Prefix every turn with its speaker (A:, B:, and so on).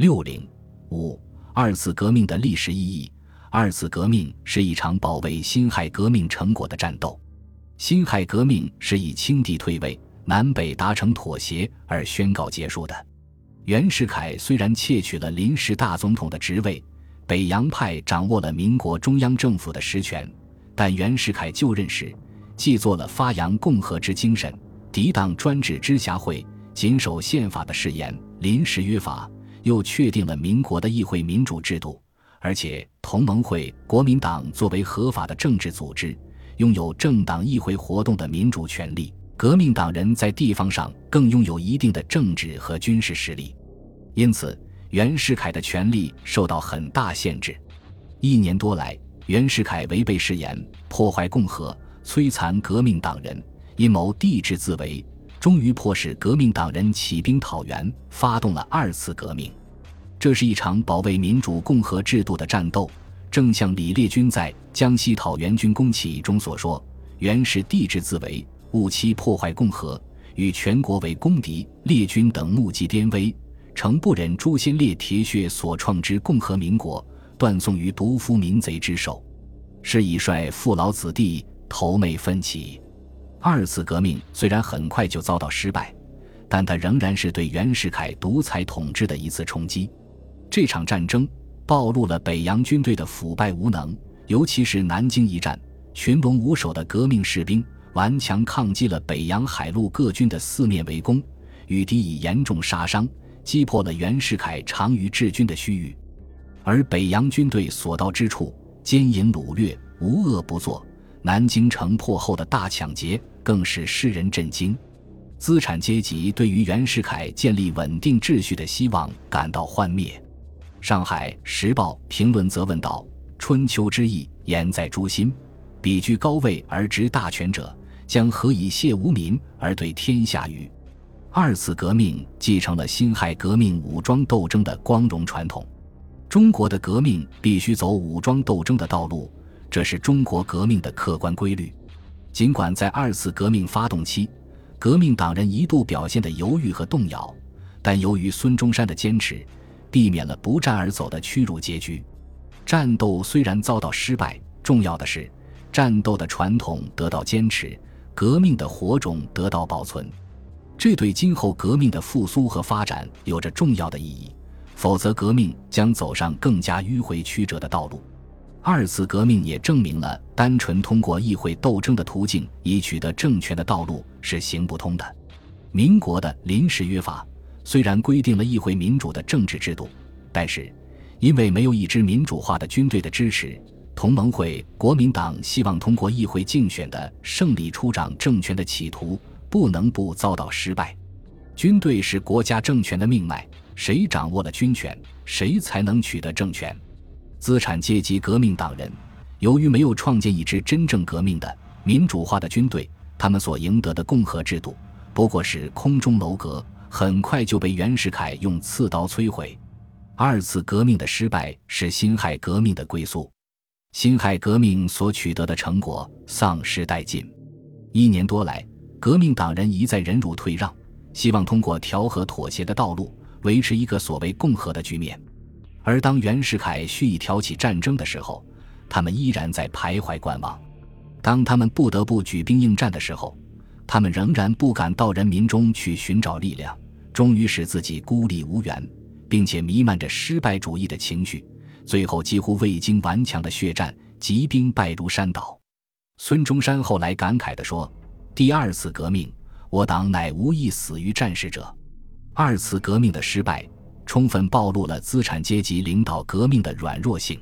A: 六零五二次革命的历史意义。二次革命是一场保卫辛亥革命成果的战斗。辛亥革命是以清帝退位、南北达成妥协而宣告结束的。袁世凯虽然窃取了临时大总统的职位，北洋派掌握了民国中央政府的实权，但袁世凯就任时，既做了发扬共和之精神、抵挡专制之辖会、谨守宪法的誓言，临时约法，又确定了民国的议会民主制度。而且，同盟会、国民党作为合法的政治组织，拥有政党议会活动的民主权利；革命党人在地方上更拥有一定的政治和军事实力。因此，袁世凯的权力受到很大限制。一年多来，袁世凯违背誓言，破坏共和，摧残革命党人，阴谋帝制自为，终于迫使革命党人起兵讨袁，发动了二次革命。这是一场保卫民主共和制度的战斗，正像李烈钧在《江西讨袁军公起义》中所说：“袁是帝制自为，务期破坏共和，与全国为公敌。烈军等目击颠危，诚不忍诛先烈铁血所创之共和民国，断送于毒夫民贼之手，是以率父老子弟投媚奋起。”二次革命虽然很快就遭到失败，但它仍然是对袁世凯独裁统治的一次冲击。这场战争暴露了北洋军队的腐败无能，尤其是南京一战，群龙无首的革命士兵顽强抗击了北洋海陆各军的四面围攻，与敌以严重杀伤，击破了袁世凯长于治军的虚誉。而北洋军队所到之处，奸淫掳掠，无恶不作。南京城破后的大抢劫，更是世人震惊。资产阶级对于袁世凯建立稳定秩序的希望感到幻灭。上海时报评论则问道：“春秋之义，言在诛心。彼居高位而执大权者，将何以谢无民而对天下于？”二次革命继承了辛亥革命武装斗争的光荣传统。中国的革命必须走武装斗争的道路，这是中国革命的客观规律。尽管在二次革命发动期，革命党人一度表现的犹豫和动摇，但由于孙中山的坚持。避免了不战而走的屈辱结局。战斗虽然遭到失败，重要的是战斗的传统得到坚持，革命的火种得到保存。这对今后革命的复苏和发展有着重要的意义。否则，革命将走上更加迂回曲折的道路。二次革命也证明了，单纯通过议会斗争的途径以取得政权的道路是行不通的。民国的临时约法。虽然规定了议会民主的政治制度，但是因为没有一支民主化的军队的支持，同盟会、国民党希望通过议会竞选的胜利出掌政权的企图，不能不遭到失败。军队是国家政权的命脉，谁掌握了军权，谁才能取得政权。资产阶级革命党人由于没有创建一支真正革命的民主化的军队，他们所赢得的共和制度不过是空中楼阁。很快就被袁世凯用刺刀摧毁。二次革命的失败是辛亥革命的归宿，辛亥革命所取得的成果丧失殆尽。一年多来，革命党人一再忍辱退让，希望通过调和妥协的道路维持一个所谓共和的局面。而当袁世凯蓄意挑起战争的时候，他们依然在徘徊观望。当他们不得不举兵应战的时候，他们仍然不敢到人民中去寻找力量，终于使自己孤立无援，并且弥漫着失败主义的情绪，最后几乎未经顽强的血战，疾兵败如山倒。孙中山后来感慨地说：“第二次革命，我党乃无一死于战事者。”二次革命的失败，充分暴露了资产阶级领导革命的软弱性。